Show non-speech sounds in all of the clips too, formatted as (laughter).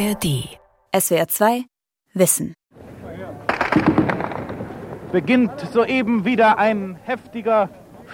ARD. SWR 2 Wissen. Beginnt soeben wieder ein heftiger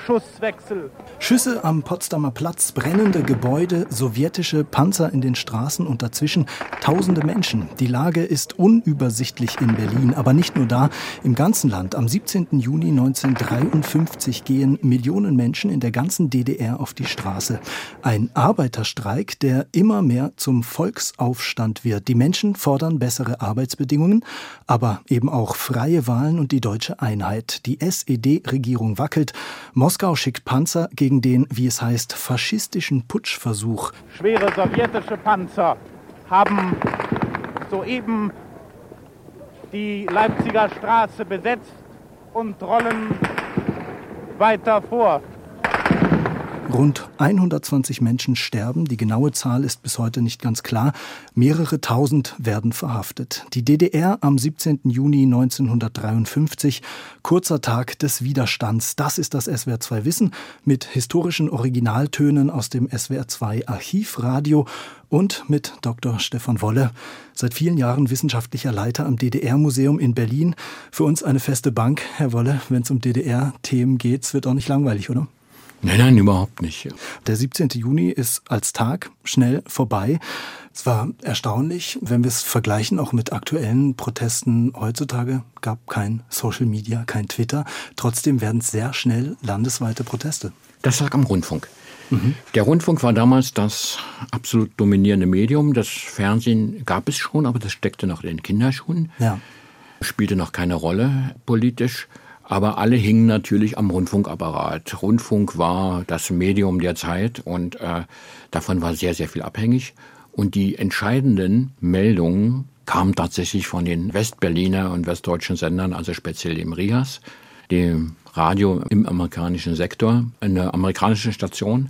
Schusswechsel. Schüsse am Potsdamer Platz, brennende Gebäude, sowjetische Panzer in den Straßen und dazwischen tausende Menschen. Die Lage ist unübersichtlich in Berlin, aber nicht nur da, im ganzen Land. Am 17. Juni 1953 gehen Millionen Menschen in der ganzen DDR auf die Straße. Ein Arbeiterstreik, der immer mehr zum Volksaufstand wird. Die Menschen fordern bessere Arbeitsbedingungen, aber eben auch freie Wahlen und die deutsche Einheit. Die SED-Regierung wackelt. Moskau schickt Panzer gegen den, wie es heißt, faschistischen Putschversuch. Schwere sowjetische Panzer haben soeben die Leipziger Straße besetzt und rollen weiter vor. Rund 120 Menschen sterben, die genaue Zahl ist bis heute nicht ganz klar. Mehrere tausend werden verhaftet. Die DDR am 17. Juni 1953, kurzer Tag des Widerstands. Das ist das SWR 2 Wissen mit historischen Originaltönen aus dem SWR 2 Archivradio und mit Dr. Stefan Wolle, seit vielen Jahren wissenschaftlicher Leiter am DDR-Museum in Berlin. Für uns eine feste Bank, Herr Wolle, wenn es um DDR-Themen geht, es wird auch nicht langweilig, oder? Nein, nein, überhaupt nicht. Der 17. Juni ist als Tag schnell vorbei. Es war erstaunlich, wenn wir es vergleichen, auch mit aktuellen Protesten heutzutage, gab kein Social Media, kein Twitter. Trotzdem werden es sehr schnell landesweite Proteste. Das lag am Rundfunk. Mhm. Der Rundfunk war damals das absolut dominierende Medium. Das Fernsehen gab es schon, aber das steckte noch in den Kinderschuhen. Ja. Spielte noch keine Rolle politisch. Aber alle hingen natürlich am Rundfunkapparat. Rundfunk war das Medium der Zeit und äh, davon war sehr, sehr viel abhängig. Und die entscheidenden Meldungen kamen tatsächlich von den Westberliner und westdeutschen Sendern, also speziell dem RIAS, dem Radio im amerikanischen Sektor, eine amerikanische Station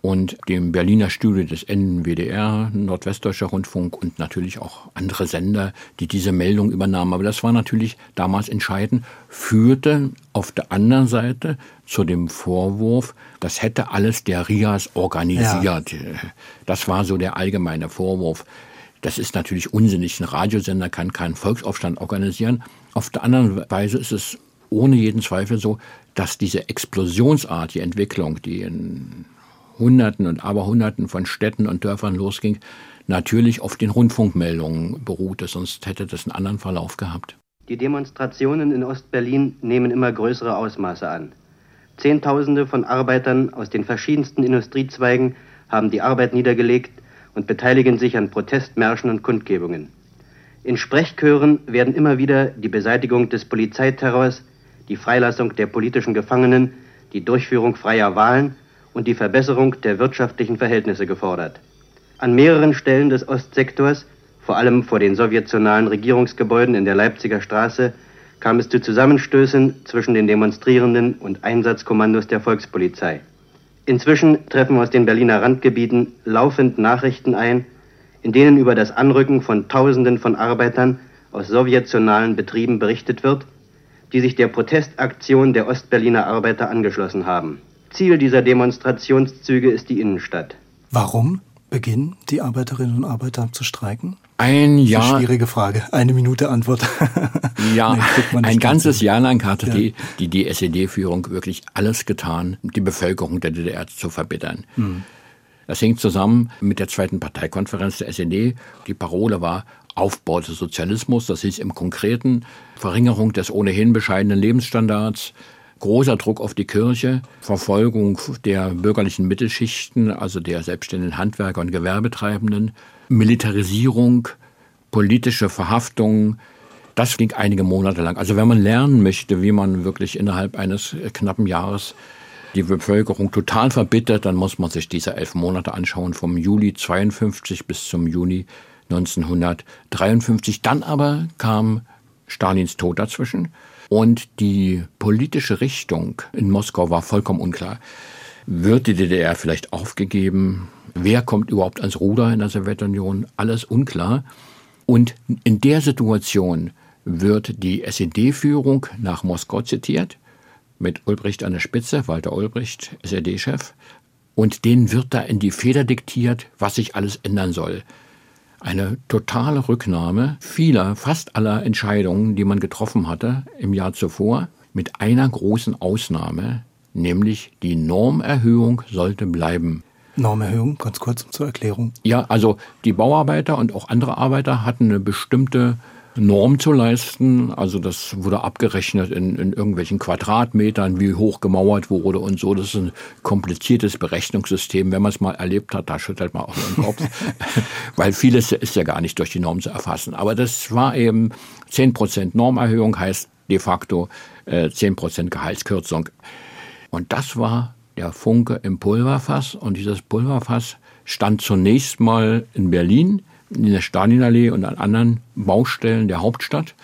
und dem Berliner Studio des NWDR, Nordwestdeutscher Rundfunk und natürlich auch andere Sender, die diese Meldung übernahmen. Aber das war natürlich damals entscheidend, führte auf der anderen Seite zu dem Vorwurf, das hätte alles der RIAS organisiert. Ja. Das war so der allgemeine Vorwurf. Das ist natürlich unsinnig. Ein Radiosender kann keinen Volksaufstand organisieren. Auf der anderen Weise ist es ohne jeden Zweifel so, dass diese explosionsartige Entwicklung, die in Hunderten und Aberhunderten von Städten und Dörfern losging, natürlich auf den Rundfunkmeldungen beruhte, sonst hätte das einen anderen Verlauf gehabt. Die Demonstrationen in Ostberlin nehmen immer größere Ausmaße an. Zehntausende von Arbeitern aus den verschiedensten Industriezweigen haben die Arbeit niedergelegt und beteiligen sich an Protestmärschen und Kundgebungen. In Sprechchören werden immer wieder die Beseitigung des Polizeiterrors, die Freilassung der politischen Gefangenen, die Durchführung freier Wahlen und die Verbesserung der wirtschaftlichen Verhältnisse gefordert. An mehreren Stellen des Ostsektors, vor allem vor den sowjetionalen Regierungsgebäuden in der Leipziger Straße, kam es zu Zusammenstößen zwischen den Demonstrierenden und Einsatzkommandos der Volkspolizei. Inzwischen treffen aus den Berliner Randgebieten laufend Nachrichten ein, in denen über das Anrücken von Tausenden von Arbeitern aus sowjetionalen Betrieben berichtet wird, die sich der Protestaktion der Ostberliner Arbeiter angeschlossen haben. Ziel dieser Demonstrationszüge ist die Innenstadt. Warum beginnen die Arbeiterinnen und Arbeiter zu streiken? Ein Jahr. Eine schwierige Frage. Eine Minute Antwort. (laughs) ja, nee, ein ganzes Jahr lang hatte ja. die, die, die SED-Führung wirklich alles getan, die Bevölkerung der DDR zu verbittern. Mhm. Das hängt zusammen mit der zweiten Parteikonferenz der SED. Die Parole war Aufbau des Sozialismus. Das hieß im Konkreten Verringerung des ohnehin bescheidenen Lebensstandards, großer Druck auf die Kirche, Verfolgung der bürgerlichen Mittelschichten, also der selbstständigen Handwerker und Gewerbetreibenden, Militarisierung, politische Verhaftungen. Das ging einige Monate lang. Also wenn man lernen möchte, wie man wirklich innerhalb eines knappen Jahres die Bevölkerung total verbittert, dann muss man sich diese elf Monate anschauen, vom Juli 52 bis zum Juni 1953. Dann aber kam Stalins Tod dazwischen. Und die politische Richtung in Moskau war vollkommen unklar. Wird die DDR vielleicht aufgegeben? Wer kommt überhaupt ans Ruder in der Sowjetunion? Alles unklar. Und in der Situation wird die SED-Führung nach Moskau zitiert, mit Ulbricht an der Spitze, Walter Ulbricht, SED-Chef. Und denen wird da in die Feder diktiert, was sich alles ändern soll. Eine totale Rücknahme vieler, fast aller Entscheidungen, die man getroffen hatte im Jahr zuvor, mit einer großen Ausnahme, nämlich die Normerhöhung sollte bleiben. Normerhöhung, ganz kurz zur Erklärung. Ja, also die Bauarbeiter und auch andere Arbeiter hatten eine bestimmte Norm zu leisten. Also das wurde abgerechnet in, in irgendwelchen Quadratmetern, wie hoch gemauert wurde und so. Das ist ein kompliziertes Berechnungssystem. Wenn man es mal erlebt hat, da schüttelt man auch den Kopf. (laughs) Weil vieles ist ja gar nicht durch die Norm zu erfassen. Aber das war eben 10% Normerhöhung, heißt de facto äh, 10% Gehaltskürzung. Und das war der Funke im Pulverfass. Und dieses Pulverfass stand zunächst mal in Berlin in der Stalinallee und an anderen Baustellen der Hauptstadt,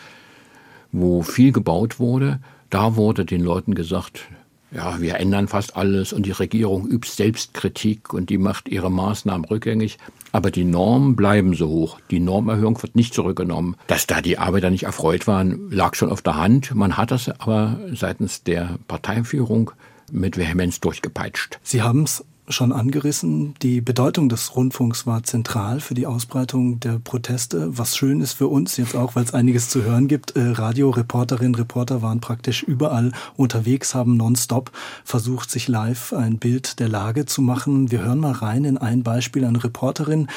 wo viel gebaut wurde. Da wurde den Leuten gesagt, ja, wir ändern fast alles und die Regierung übt Selbstkritik und die macht ihre Maßnahmen rückgängig. Aber die Normen bleiben so hoch. Die Normerhöhung wird nicht zurückgenommen. Dass da die Arbeiter nicht erfreut waren, lag schon auf der Hand. Man hat das aber seitens der Parteiführung mit Vehemenz durchgepeitscht. Sie haben es schon angerissen. Die Bedeutung des Rundfunks war zentral für die Ausbreitung der Proteste. Was schön ist für uns jetzt auch, weil es einiges zu hören gibt. Äh, Radioreporterinnen, Reporter waren praktisch überall unterwegs, haben nonstop versucht, sich live ein Bild der Lage zu machen. Wir hören mal rein in ein Beispiel. Eine Reporterin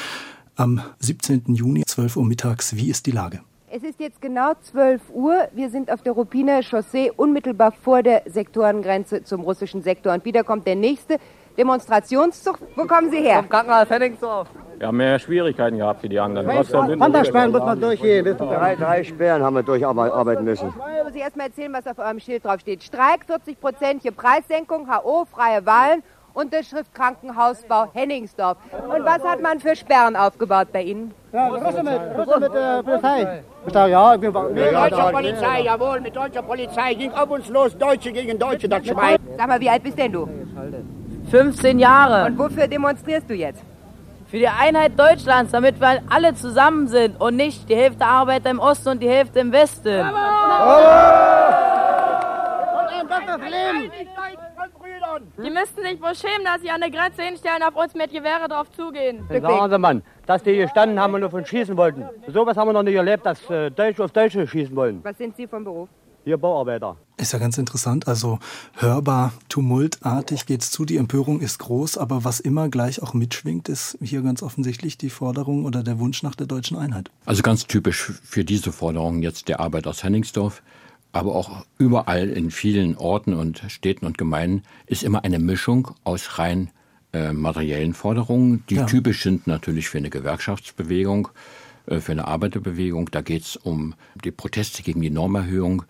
am 17. Juni, 12 Uhr mittags. Wie ist die Lage? Es ist jetzt genau 12 Uhr. Wir sind auf der Ruppiner Chaussee unmittelbar vor der Sektorengrenze zum russischen Sektor. Und wieder kommt der nächste Demonstrationszug. Wo kommen Sie her? Vom Krankenhaus Henningsdorf. Wir haben mehr Schwierigkeiten gehabt wie die anderen. Wandersperren muss man durchgehen. Drei, drei Sperren haben wir durcharbeiten müssen. Ich muss Sie erst mal erzählen, was auf eurem Schild drauf steht. Streik, 40-prozentige Preissenkung, HO, freie Wahlen, Unterschrift Krankenhausbau Henningsdorf. Und was hat man für Sperren aufgebaut bei Ihnen? Ja, Russe mit, Russe mit äh, Polizei. Ich sage, ja, ich bin, mit deutscher Polizei, jawohl, mit deutscher Polizei. Ging auf uns los, Deutsche gegen Deutsche, das Schwein. Sag mal, wie alt bist denn du? 15 Jahre. Und wofür demonstrierst du jetzt? Für die Einheit Deutschlands, damit wir alle zusammen sind und nicht die Hälfte Arbeiter im Osten und die Hälfte im Westen. Die müssten sich wohl schämen, dass sie an der Grenze hinstellen, auf uns mit Gewehre drauf zugehen. Sagen Sie, Mann, dass die gestanden haben und nur von schießen wollten. So was haben wir noch nicht erlebt, dass äh, Deutsche auf Deutsche schießen wollen. Was sind Sie vom Beruf? Hier Bauarbeiter. Ist ja ganz interessant. Also hörbar, tumultartig geht's zu. Die Empörung ist groß, aber was immer gleich auch mitschwingt, ist hier ganz offensichtlich die Forderung oder der Wunsch nach der deutschen Einheit. Also ganz typisch für diese Forderung jetzt der Arbeit aus Henningsdorf, aber auch überall in vielen Orten und Städten und Gemeinden ist immer eine Mischung aus rein äh, materiellen Forderungen, die ja. typisch sind natürlich für eine Gewerkschaftsbewegung, äh, für eine Arbeiterbewegung. Da geht es um die Proteste gegen die Normerhöhung,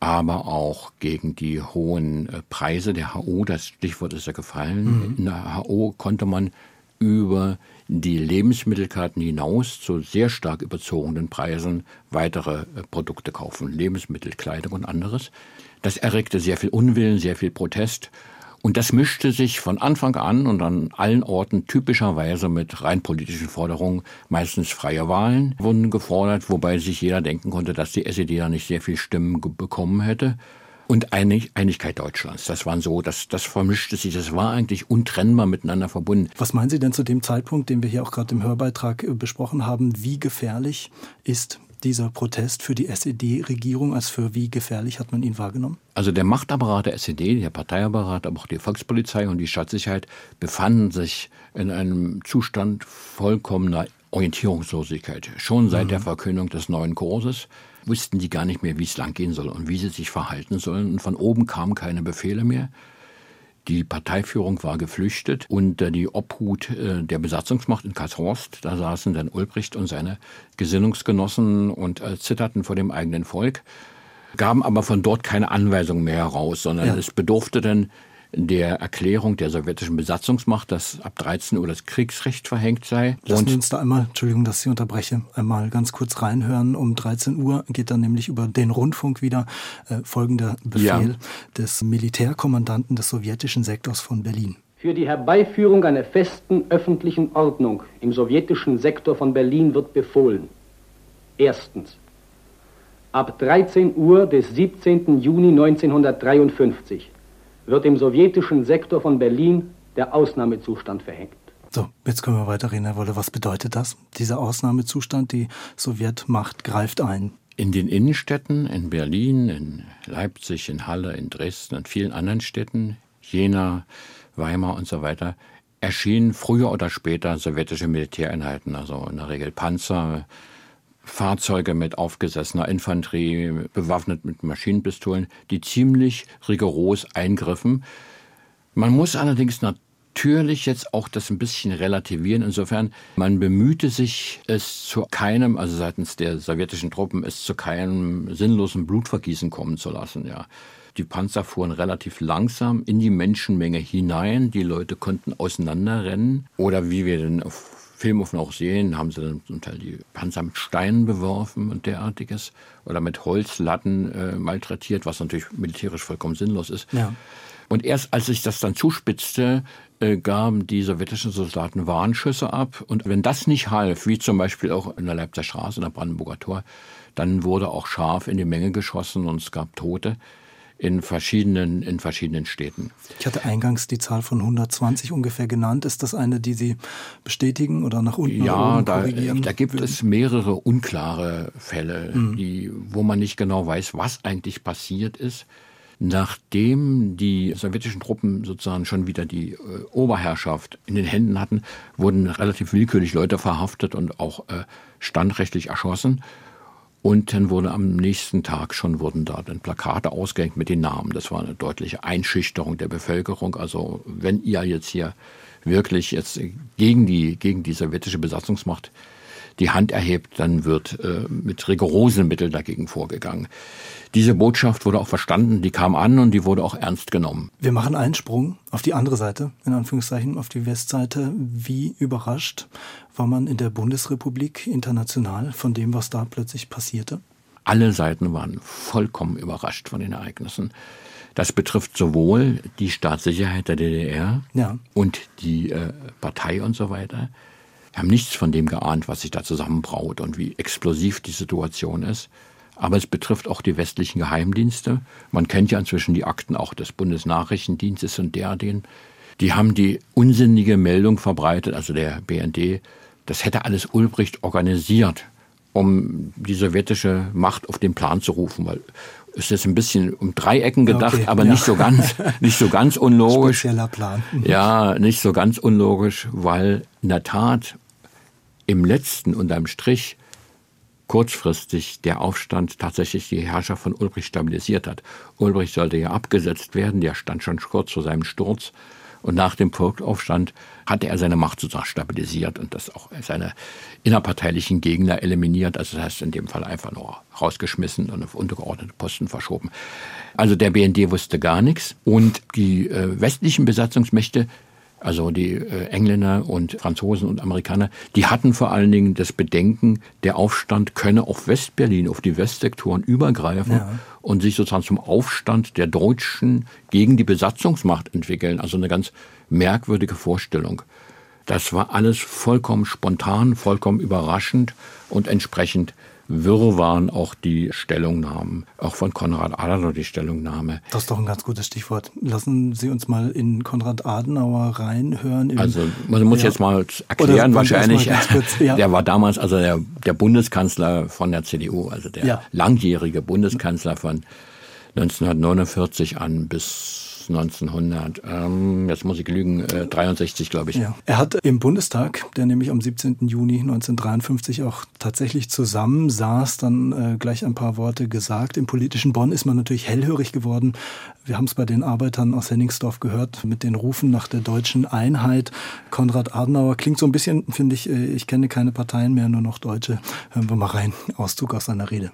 aber auch gegen die hohen äh, Preise der HO. Das Stichwort ist ja gefallen. Mhm. In der HO konnte man über die Lebensmittelkarten hinaus zu sehr stark überzogenen Preisen weitere äh, Produkte kaufen, Lebensmittel, Kleidung und anderes. Das erregte sehr viel Unwillen, sehr viel Protest und das mischte sich von Anfang an und an allen Orten typischerweise mit rein politischen Forderungen. Meistens freie Wahlen wurden gefordert, wobei sich jeder denken konnte, dass die SED da nicht sehr viel Stimmen bekommen hätte. Und Einig Einigkeit Deutschlands. Das waren so, das, das vermischte sich, das war eigentlich untrennbar miteinander verbunden. Was meinen Sie denn zu dem Zeitpunkt, den wir hier auch gerade im Hörbeitrag äh, besprochen haben? Wie gefährlich ist dieser Protest für die SED-Regierung als für wie gefährlich hat man ihn wahrgenommen? Also der Machtapparat der SED, der Parteiapparat, aber auch die Volkspolizei und die Staatssicherheit befanden sich in einem Zustand vollkommener Orientierungslosigkeit. Schon seit mhm. der Verkündung des neuen Kurses wussten die gar nicht mehr, wie es langgehen soll und wie sie sich verhalten sollen. Und von oben kamen keine Befehle mehr. Die Parteiführung war geflüchtet unter die Obhut äh, der Besatzungsmacht in Karlshorst. Da saßen dann Ulbricht und seine Gesinnungsgenossen und äh, zitterten vor dem eigenen Volk, gaben aber von dort keine Anweisung mehr heraus, sondern ja. es bedurfte dann der Erklärung der sowjetischen Besatzungsmacht, dass ab 13 Uhr das Kriegsrecht verhängt sei. Lassen wir uns da einmal, Entschuldigung, dass ich unterbreche, einmal ganz kurz reinhören. Um 13 Uhr geht dann nämlich über den Rundfunk wieder äh, folgender Befehl ja. Des Militärkommandanten des sowjetischen Sektors von Berlin. Für die Herbeiführung einer festen öffentlichen Ordnung im sowjetischen Sektor von Berlin wird befohlen. Erstens. Ab 13 Uhr des 17. Juni 1953 wird im sowjetischen Sektor von Berlin der Ausnahmezustand verhängt. So, jetzt können wir weiterreden, Herr Wolle. Was bedeutet das? Dieser Ausnahmezustand, die Sowjetmacht greift ein. In den Innenstädten, in Berlin, in Leipzig, in Halle, in Dresden und vielen anderen Städten, Jena, Weimar und so weiter, erschienen früher oder später sowjetische Militäreinheiten, also in der Regel Panzer, Fahrzeuge mit aufgesessener Infanterie, bewaffnet mit Maschinenpistolen, die ziemlich rigoros eingriffen. Man muss allerdings natürlich jetzt auch das ein bisschen relativieren. Insofern, man bemühte sich, es zu keinem, also seitens der sowjetischen Truppen, es zu keinem sinnlosen Blutvergießen kommen zu lassen, ja. Die Panzer fuhren relativ langsam in die Menschenmenge hinein. Die Leute konnten auseinanderrennen. Oder wie wir den Filmofen auch sehen, haben sie dann zum Teil die Panzer mit Steinen beworfen und derartiges. Oder mit Holzlatten äh, malträtiert, was natürlich militärisch vollkommen sinnlos ist. Ja. Und erst als sich das dann zuspitzte, äh, gaben die sowjetischen Soldaten Warnschüsse ab. Und wenn das nicht half, wie zum Beispiel auch in der Leipziger Straße, in der Brandenburger Tor, dann wurde auch scharf in die Menge geschossen und es gab Tote in verschiedenen, in verschiedenen Städten. Ich hatte eingangs die Zahl von 120 ungefähr genannt. Ist das eine, die Sie bestätigen oder nach unten ja, da, korrigieren? da gibt würden? es mehrere unklare Fälle, mhm. die, wo man nicht genau weiß, was eigentlich passiert ist. Nachdem die sowjetischen Truppen sozusagen schon wieder die äh, Oberherrschaft in den Händen hatten, wurden relativ willkürlich Leute verhaftet und auch äh, standrechtlich erschossen. Und dann wurde am nächsten Tag schon wurden da dann Plakate ausgehängt mit den Namen. Das war eine deutliche Einschüchterung der Bevölkerung. Also wenn ihr jetzt hier wirklich jetzt gegen die, gegen die sowjetische Besatzungsmacht die Hand erhebt, dann wird äh, mit rigorosen Mitteln dagegen vorgegangen. Diese Botschaft wurde auch verstanden, die kam an und die wurde auch ernst genommen. Wir machen einen Sprung auf die andere Seite, in Anführungszeichen, auf die Westseite. Wie überrascht war man in der Bundesrepublik international von dem, was da plötzlich passierte? Alle Seiten waren vollkommen überrascht von den Ereignissen. Das betrifft sowohl die Staatssicherheit der DDR ja. und die äh, Partei und so weiter. Wir haben nichts von dem geahnt, was sich da zusammenbraut und wie explosiv die Situation ist. Aber es betrifft auch die westlichen Geheimdienste. Man kennt ja inzwischen die Akten auch des Bundesnachrichtendienstes und der den. Die haben die unsinnige Meldung verbreitet, also der BND, das hätte alles Ulbricht organisiert, um die sowjetische Macht auf den Plan zu rufen, weil ist jetzt ein bisschen um Dreiecken gedacht, okay, aber ja. nicht so ganz, nicht so ganz unlogisch. (laughs) Spezieller Plan. Ja, nicht so ganz unlogisch, weil in der Tat im letzten unterm Strich kurzfristig der Aufstand tatsächlich die Herrschaft von Ulbricht stabilisiert hat. Ulbricht sollte ja abgesetzt werden, der stand schon kurz vor seinem Sturz. Und nach dem Volksaufstand hatte er seine Macht sozusagen stabilisiert und das auch seine innerparteilichen Gegner eliminiert. Also das heißt in dem Fall einfach nur rausgeschmissen und auf untergeordnete Posten verschoben. Also der BND wusste gar nichts und die äh, westlichen Besatzungsmächte also die äh, Engländer und Franzosen und Amerikaner, die hatten vor allen Dingen das Bedenken, der Aufstand könne auf Westberlin, auf die Westsektoren übergreifen ja. und sich sozusagen zum Aufstand der Deutschen gegen die Besatzungsmacht entwickeln. Also eine ganz merkwürdige Vorstellung. Das war alles vollkommen spontan, vollkommen überraschend und entsprechend wirr waren auch die Stellungnahmen, auch von Konrad Adenauer die Stellungnahme. Das ist doch ein ganz gutes Stichwort. Lassen Sie uns mal in Konrad Adenauer reinhören. Also man muss ja. jetzt mal erklären, wahrscheinlich, kurz, (laughs) ja. der war damals also der, der Bundeskanzler von der CDU, also der ja. langjährige Bundeskanzler von 1949 an bis 1900, ähm, jetzt muss ich lügen, äh, 63, glaube ich. Ja. Er hat im Bundestag, der nämlich am 17. Juni 1953 auch tatsächlich zusammensaß, dann äh, gleich ein paar Worte gesagt. Im politischen Bonn ist man natürlich hellhörig geworden. Wir haben es bei den Arbeitern aus Henningsdorf gehört, mit den Rufen nach der deutschen Einheit. Konrad Adenauer klingt so ein bisschen, finde ich, äh, ich kenne keine Parteien mehr, nur noch Deutsche. Hören wir mal rein. Auszug aus seiner Rede.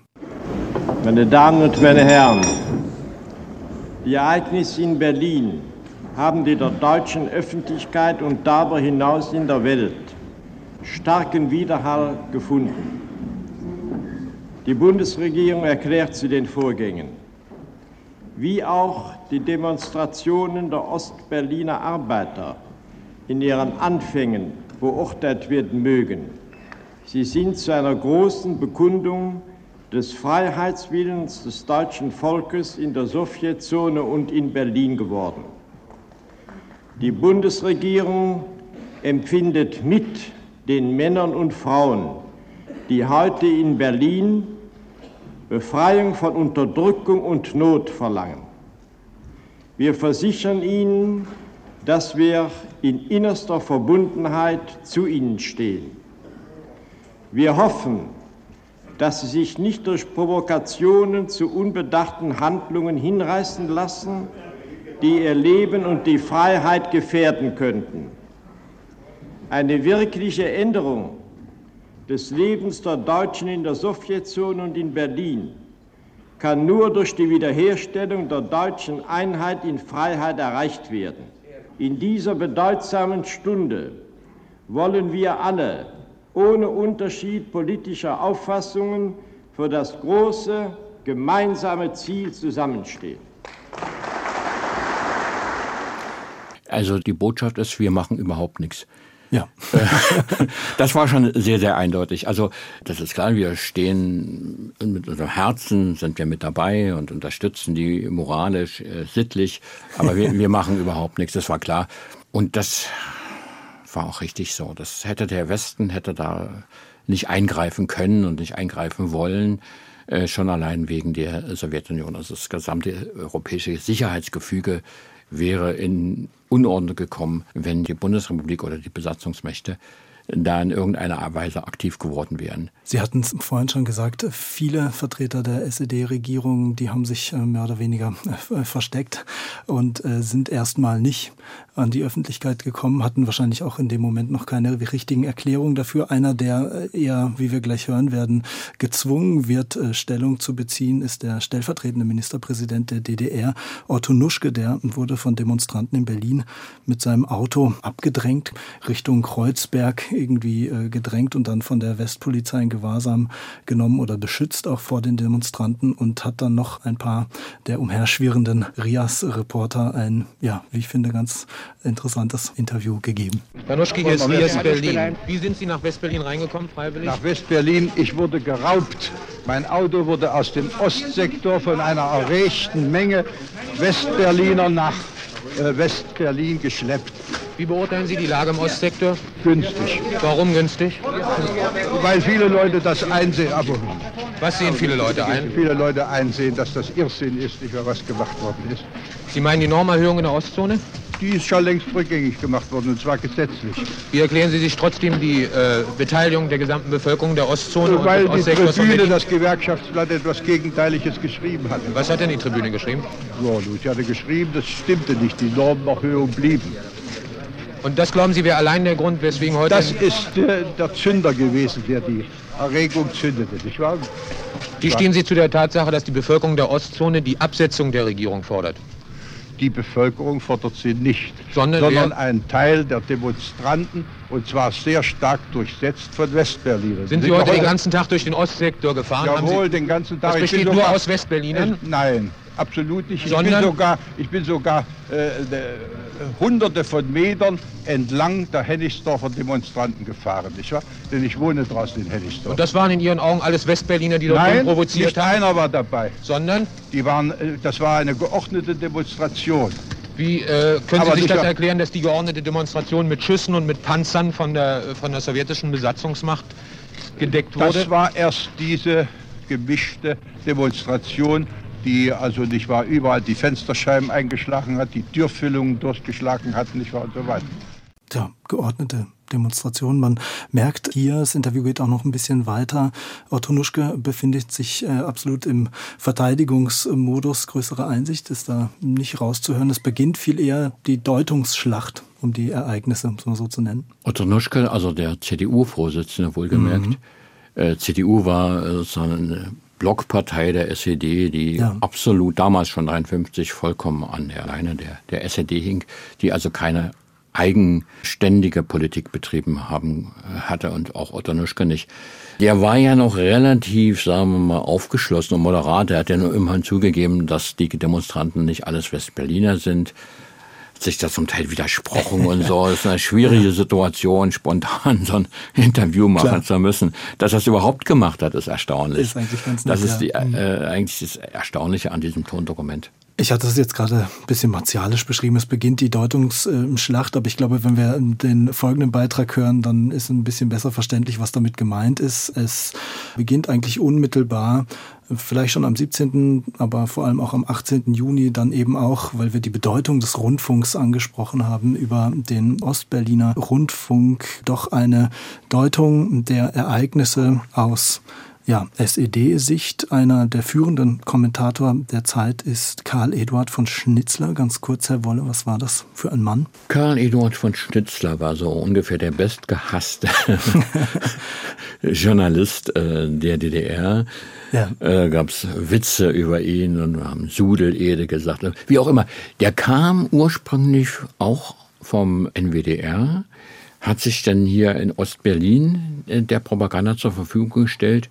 Meine Damen und meine Herren, die Ereignisse in Berlin haben die der deutschen Öffentlichkeit und darüber hinaus in der Welt starken Widerhall gefunden. Die Bundesregierung erklärt zu den Vorgängen, wie auch die Demonstrationen der Ostberliner Arbeiter in ihren Anfängen beurteilt werden mögen. Sie sind zu einer großen Bekundung des Freiheitswillens des deutschen Volkes in der Sowjetzone und in Berlin geworden. Die Bundesregierung empfindet mit den Männern und Frauen, die heute in Berlin Befreiung von Unterdrückung und Not verlangen. Wir versichern Ihnen, dass wir in innerster Verbundenheit zu Ihnen stehen. Wir hoffen, dass Sie sich nicht durch Provokationen zu unbedachten Handlungen hinreißen lassen, die Ihr Leben und die Freiheit gefährden könnten. Eine wirkliche Änderung des Lebens der Deutschen in der Sowjetzone und in Berlin kann nur durch die Wiederherstellung der deutschen Einheit in Freiheit erreicht werden. In dieser bedeutsamen Stunde wollen wir alle ohne Unterschied politischer Auffassungen für das große gemeinsame Ziel zusammenstehen. Also die Botschaft ist, wir machen überhaupt nichts. Ja. (laughs) das war schon sehr, sehr eindeutig. Also, das ist klar, wir stehen mit unserem Herzen, sind wir mit dabei und unterstützen die moralisch, äh, sittlich, aber wir, wir machen überhaupt nichts, das war klar. Und das war auch richtig so. Das hätte der Westen, hätte da nicht eingreifen können und nicht eingreifen wollen, äh, schon allein wegen der Sowjetunion. Also das gesamte europäische Sicherheitsgefüge wäre in Unordnung gekommen, wenn die Bundesrepublik oder die Besatzungsmächte da in irgendeiner Weise aktiv geworden wären. Sie hatten es vorhin schon gesagt, viele Vertreter der SED-Regierung, die haben sich äh, mehr oder weniger äh, versteckt und äh, sind erstmal nicht an die Öffentlichkeit gekommen, hatten wahrscheinlich auch in dem Moment noch keine richtigen Erklärungen dafür. Einer, der eher, wie wir gleich hören werden, gezwungen wird, Stellung zu beziehen, ist der stellvertretende Ministerpräsident der DDR, Otto Nuschke. Der wurde von Demonstranten in Berlin mit seinem Auto abgedrängt Richtung Kreuzberg irgendwie äh, gedrängt und dann von der Westpolizei in Gewahrsam genommen oder beschützt auch vor den Demonstranten und hat dann noch ein paar der umherschwirrenden Rias-Reporter ein, ja, wie ich finde, ganz interessantes Interview gegeben. Herr Nuschke, hier ist Rias Berlin. Wie sind Sie nach Westberlin reingekommen, freiwillig? Nach Westberlin, ich wurde geraubt. Mein Auto wurde aus dem Ostsektor von einer erregten Menge Westberliner nach äh, Westberlin geschleppt. Wie beurteilen Sie die Lage im Ostsektor? Günstig. Warum günstig? Weil viele Leute das einsehen. Aber was sehen viele Leute ein? Viele Leute einsehen, dass das Irrsinn ist, nicht mehr was gemacht worden ist. Sie meinen die Normerhöhung in der Ostzone? Die ist schon längst rückgängig gemacht worden, und zwar gesetzlich. Wie erklären Sie sich trotzdem die äh, Beteiligung der gesamten Bevölkerung der Ostzone? Weil und die Tribüne, das Gewerkschaftsblatt, etwas Gegenteiliges geschrieben hat. Was hat denn die Tribüne geschrieben? Ja, ich hatte geschrieben, das stimmte nicht. Die Normenerhöhung blieben. Und das glauben Sie wäre allein der Grund, weswegen heute... Das ist äh, der Zünder gewesen, der die Erregung zündete, nicht wahr? Wie stehen Sie zu der Tatsache, dass die Bevölkerung der Ostzone die Absetzung der Regierung fordert? Die Bevölkerung fordert sie nicht, sondern, sondern ein Teil der Demonstranten und zwar sehr stark durchsetzt von Westberlinern. Sind Sie heute den ganzen Tag durch den Ostsektor gefahren? Jawohl, den ganzen Tag. Das besteht nur aus Westberlinern? Nein, absolut nicht. Sondern? Ich bin sogar, ich bin sogar äh, hunderte von Metern entlang der Hennigsdorfer Demonstranten gefahren, nicht wahr? Denn ich wohne draußen in Hennigsdorf. Und das waren in Ihren Augen alles Westberliner, die dort Nein, provoziert nicht haben? einer war dabei. Sondern? Die waren, äh, das war eine geordnete Demonstration. Wie äh, können Sie sich das erklären, dass die geordnete Demonstration mit Schüssen und mit Panzern von der, von der sowjetischen Besatzungsmacht gedeckt wurde? Das war erst diese gemischte Demonstration, die also nicht wahr überall die Fensterscheiben eingeschlagen hat, die Türfüllungen durchgeschlagen hat, nicht wahr und so weiter. Tja, geordnete Demonstration. Man merkt hier, das Interview geht auch noch ein bisschen weiter. Otto Nuschke befindet sich äh, absolut im Verteidigungsmodus. Größere Einsicht ist da nicht rauszuhören. Es beginnt viel eher die Deutungsschlacht um die Ereignisse, um es mal so zu nennen. Otto Nuschke, also der CDU-Vorsitzende wohlgemerkt. Mhm. Äh, CDU war äh, sozusagen eine Blockpartei der SED, die ja. absolut damals schon 53 vollkommen an der Leine der, der SED hing, die also keine eigenständige Politik betrieben haben äh, hatte und auch Otto Nuschke nicht. Der war ja noch relativ, sagen wir mal, aufgeschlossen und moderat. Er hat ja nur immerhin zugegeben, dass die Demonstranten nicht alles Westberliner sind sich da zum Teil widersprochen und so. Es ist eine schwierige Situation, spontan so ein Interview machen Klar. zu müssen. Dass er es überhaupt gemacht hat, ist erstaunlich. Ist eigentlich ganz nett, Das ist die, äh, eigentlich das Erstaunliche an diesem Tondokument. Ich hatte es jetzt gerade ein bisschen martialisch beschrieben. Es beginnt die Deutungsschlacht, aber ich glaube, wenn wir den folgenden Beitrag hören, dann ist ein bisschen besser verständlich, was damit gemeint ist. Es beginnt eigentlich unmittelbar, vielleicht schon am 17., aber vor allem auch am 18. Juni, dann eben auch, weil wir die Bedeutung des Rundfunks angesprochen haben, über den Ostberliner Rundfunk doch eine Deutung der Ereignisse aus ja, SED-Sicht. Einer der führenden Kommentator der Zeit ist Karl Eduard von Schnitzler. Ganz kurz, Herr Wolle, was war das für ein Mann? Karl Eduard von Schnitzler war so ungefähr der bestgehasste (laughs) Journalist äh, der DDR. Ja. Äh, Gab es Witze über ihn und haben Sudelede gesagt. Wie auch immer. Der kam ursprünglich auch vom NWDR hat sich dann hier in Ostberlin äh, der Propaganda zur Verfügung gestellt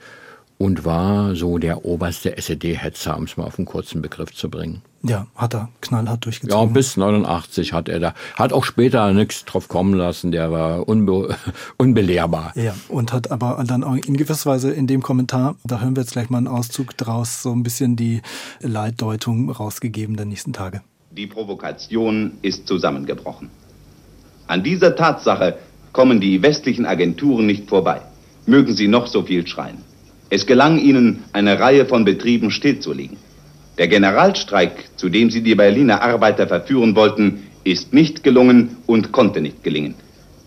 und war so der oberste SED-Hetzer, um es mal auf einen kurzen Begriff zu bringen. Ja, hat er knallhart durchgezogen. Ja, bis 89 hat er da. Hat auch später nichts drauf kommen lassen, der war unbe (laughs) unbelehrbar. Ja, und hat aber dann auch in gewisser Weise in dem Kommentar, da hören wir jetzt gleich mal einen Auszug draus, so ein bisschen die Leitdeutung rausgegeben der nächsten Tage. Die Provokation ist zusammengebrochen. An dieser Tatsache kommen die westlichen Agenturen nicht vorbei. Mögen sie noch so viel schreien. Es gelang ihnen, eine Reihe von Betrieben stillzulegen. Der Generalstreik, zu dem sie die Berliner Arbeiter verführen wollten, ist nicht gelungen und konnte nicht gelingen.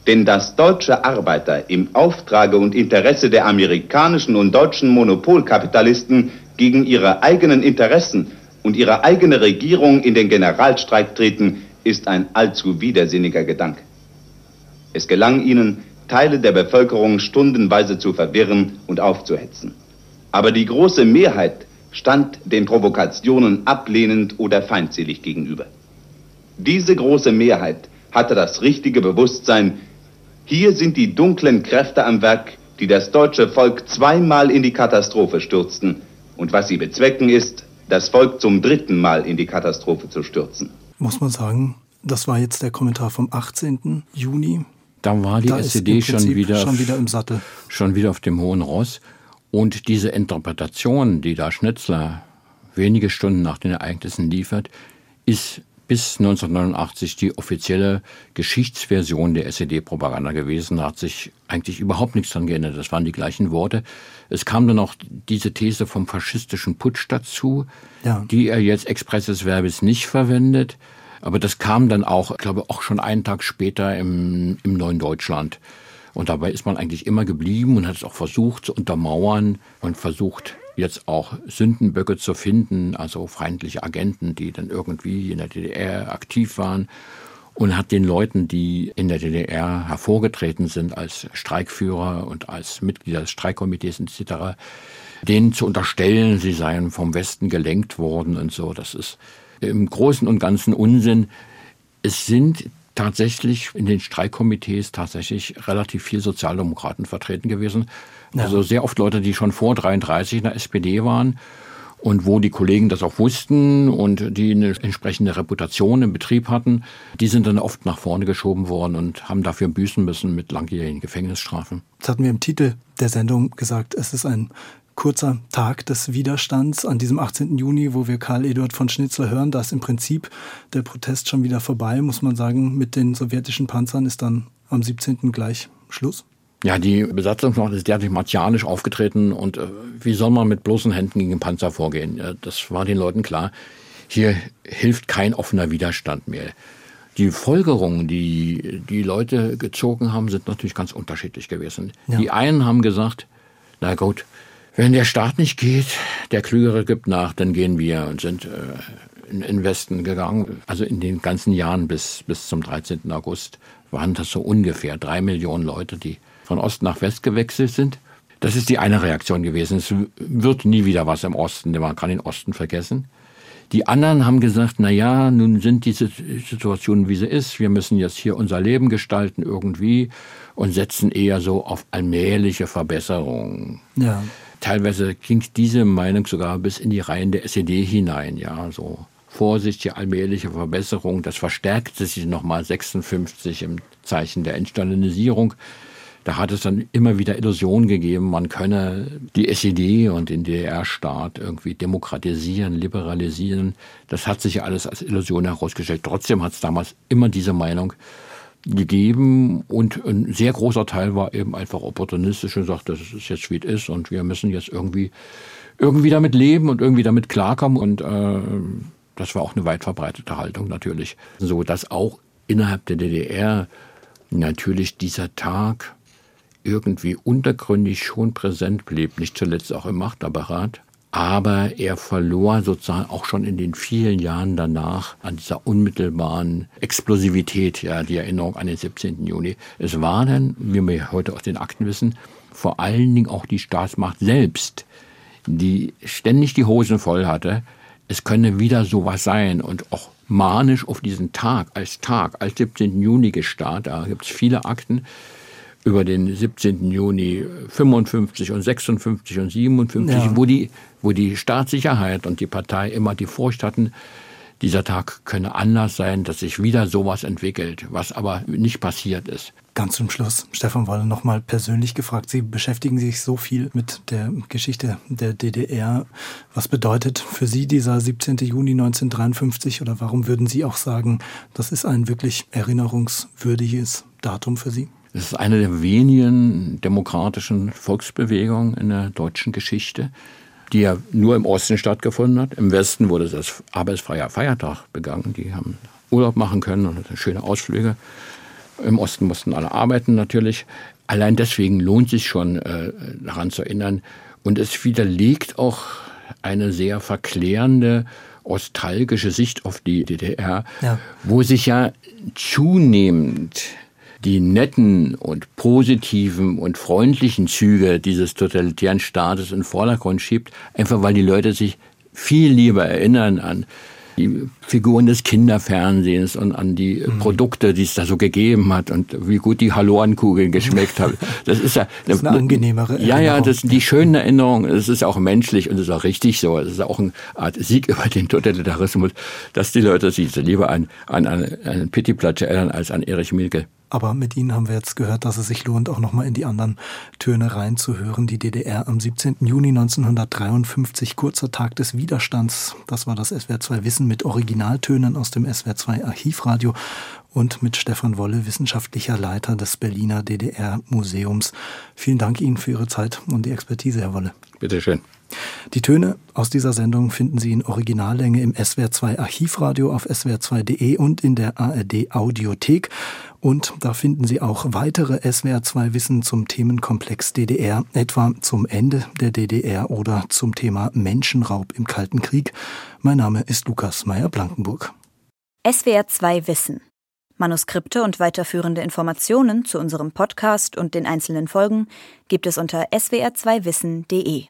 Denn dass deutsche Arbeiter im Auftrage und Interesse der amerikanischen und deutschen Monopolkapitalisten gegen ihre eigenen Interessen und ihre eigene Regierung in den Generalstreik treten, ist ein allzu widersinniger Gedanke. Es gelang ihnen, Teile der Bevölkerung stundenweise zu verwirren und aufzuhetzen. Aber die große Mehrheit stand den Provokationen ablehnend oder feindselig gegenüber. Diese große Mehrheit hatte das richtige Bewusstsein, hier sind die dunklen Kräfte am Werk, die das deutsche Volk zweimal in die Katastrophe stürzten. Und was sie bezwecken ist, das Volk zum dritten Mal in die Katastrophe zu stürzen. Muss man sagen, das war jetzt der Kommentar vom 18. Juni. Da war die da SED schon wieder, schon wieder im Sattel. Schon wieder auf dem hohen Ross. Und diese Interpretation, die da Schnitzler wenige Stunden nach den Ereignissen liefert, ist bis 1989 die offizielle Geschichtsversion der SED-Propaganda gewesen. Da hat sich eigentlich überhaupt nichts dran geändert. Das waren die gleichen Worte. Es kam dann auch diese These vom faschistischen Putsch dazu, ja. die er jetzt expresses Verbis nicht verwendet. Aber das kam dann auch, ich glaube, auch schon einen Tag später im, im neuen Deutschland. Und dabei ist man eigentlich immer geblieben und hat es auch versucht zu untermauern und versucht jetzt auch Sündenböcke zu finden, also feindliche Agenten, die dann irgendwie in der DDR aktiv waren und hat den Leuten, die in der DDR hervorgetreten sind als Streikführer und als Mitglieder des Streikkomitees etc., denen zu unterstellen, sie seien vom Westen gelenkt worden und so. Das ist im Großen und Ganzen Unsinn. Es sind tatsächlich in den Streikkomitees tatsächlich relativ viel Sozialdemokraten vertreten gewesen. Ja. Also sehr oft Leute, die schon vor 33 in der SPD waren und wo die Kollegen das auch wussten und die eine entsprechende Reputation im Betrieb hatten, die sind dann oft nach vorne geschoben worden und haben dafür büßen müssen mit langjährigen Gefängnisstrafen. Das hatten wir im Titel der Sendung gesagt, es ist ein kurzer Tag des Widerstands an diesem 18. Juni, wo wir Karl Eduard von Schnitzler hören. Da ist im Prinzip der Protest schon wieder vorbei, muss man sagen. Mit den sowjetischen Panzern ist dann am 17. gleich Schluss. Ja, die Besatzungsmacht ist derartig martialisch aufgetreten und äh, wie soll man mit bloßen Händen gegen den Panzer vorgehen? Ja, das war den Leuten klar. Hier hilft kein offener Widerstand mehr. Die Folgerungen, die die Leute gezogen haben, sind natürlich ganz unterschiedlich gewesen. Ja. Die einen haben gesagt, na gut, wenn der Staat nicht geht, der Klügere gibt nach, dann gehen wir und sind äh, in den Westen gegangen. Also in den ganzen Jahren bis, bis zum 13. August waren das so ungefähr drei Millionen Leute, die von Ost nach West gewechselt sind. Das ist die eine Reaktion gewesen. Es wird nie wieder was im Osten, denn man kann den Osten vergessen. Die anderen haben gesagt, na ja, nun sind diese Situationen, wie sie ist. Wir müssen jetzt hier unser Leben gestalten irgendwie und setzen eher so auf allmähliche Verbesserungen. Ja. Teilweise ging diese Meinung sogar bis in die Reihen der SED hinein, ja, so vorsichtige, allmähliche Verbesserung. Das verstärkte sich nochmal 56 im Zeichen der Entstalinisierung. Da hat es dann immer wieder Illusionen gegeben, man könne die SED und den DDR-Staat irgendwie demokratisieren, liberalisieren. Das hat sich ja alles als Illusion herausgestellt. Trotzdem hat es damals immer diese Meinung gegeben und ein sehr großer Teil war eben einfach opportunistisch und sagt, das ist jetzt wie es ist und wir müssen jetzt irgendwie irgendwie damit leben und irgendwie damit klarkommen und äh, das war auch eine weit verbreitete Haltung natürlich, so dass auch innerhalb der DDR natürlich dieser Tag irgendwie untergründig schon präsent blieb, nicht zuletzt auch im Machtapparat. Aber er verlor sozusagen auch schon in den vielen Jahren danach an dieser unmittelbaren Explosivität, ja, die Erinnerung an den 17. Juni. Es war dann, wie wir heute aus den Akten wissen, vor allen Dingen auch die Staatsmacht selbst, die ständig die Hosen voll hatte. Es könne wieder sowas sein und auch manisch auf diesen Tag als Tag, als 17. Juni gestarrt. Da gibt es viele Akten über den 17. Juni 55 und 56 und 57, ja. wo, die, wo die Staatssicherheit und die Partei immer die Furcht hatten, dieser Tag könne Anlass sein, dass sich wieder sowas entwickelt, was aber nicht passiert ist. Ganz zum Schluss, Stefan Wolle, nochmal persönlich gefragt. Sie beschäftigen sich so viel mit der Geschichte der DDR. Was bedeutet für Sie dieser 17. Juni 1953 oder warum würden Sie auch sagen, das ist ein wirklich erinnerungswürdiges Datum für Sie? Es ist eine der wenigen demokratischen Volksbewegungen in der deutschen Geschichte, die ja nur im Osten stattgefunden hat. Im Westen wurde das arbeitsfreier Feiertag begangen. Die haben Urlaub machen können und schöne Ausflüge. Im Osten mussten alle arbeiten natürlich. Allein deswegen lohnt sich schon äh, daran zu erinnern. Und es widerlegt auch eine sehr verklärende ostalgische Sicht auf die DDR, ja. wo sich ja zunehmend die netten und positiven und freundlichen Züge dieses totalitären Staates in den Vordergrund schiebt, einfach weil die Leute sich viel lieber erinnern an die Figuren des Kinderfernsehens und an die mhm. Produkte, die es da so gegeben hat und wie gut die Hallorenkugeln geschmeckt haben. Das ist ja das ist eine angenehmere Erinnerung. Ja, ja, das sind die schönen Erinnerungen. Es ist auch menschlich und es ist auch richtig so. Es ist auch eine Art Sieg (laughs) über den Totalitarismus, dass die Leute sich lieber an, an, an, an Pitti-Platsche erinnern als an Erich Mielke. Aber mit Ihnen haben wir jetzt gehört, dass es sich lohnt, auch nochmal in die anderen Töne reinzuhören. Die DDR am 17. Juni 1953, kurzer Tag des Widerstands. Das war das SWR2 Wissen mit Originaltönen aus dem SWR2 Archivradio und mit Stefan Wolle, wissenschaftlicher Leiter des Berliner DDR-Museums. Vielen Dank Ihnen für Ihre Zeit und die Expertise, Herr Wolle. Bitteschön. Die Töne aus dieser Sendung finden Sie in Originallänge im SWR2 Archivradio auf swr2.de und in der ARD Audiothek. Und da finden Sie auch weitere SWR2 Wissen zum Themenkomplex DDR, etwa zum Ende der DDR oder zum Thema Menschenraub im Kalten Krieg. Mein Name ist Lukas Meyer-Blankenburg. SWR2 Wissen. Manuskripte und weiterführende Informationen zu unserem Podcast und den einzelnen Folgen gibt es unter swr2wissen.de.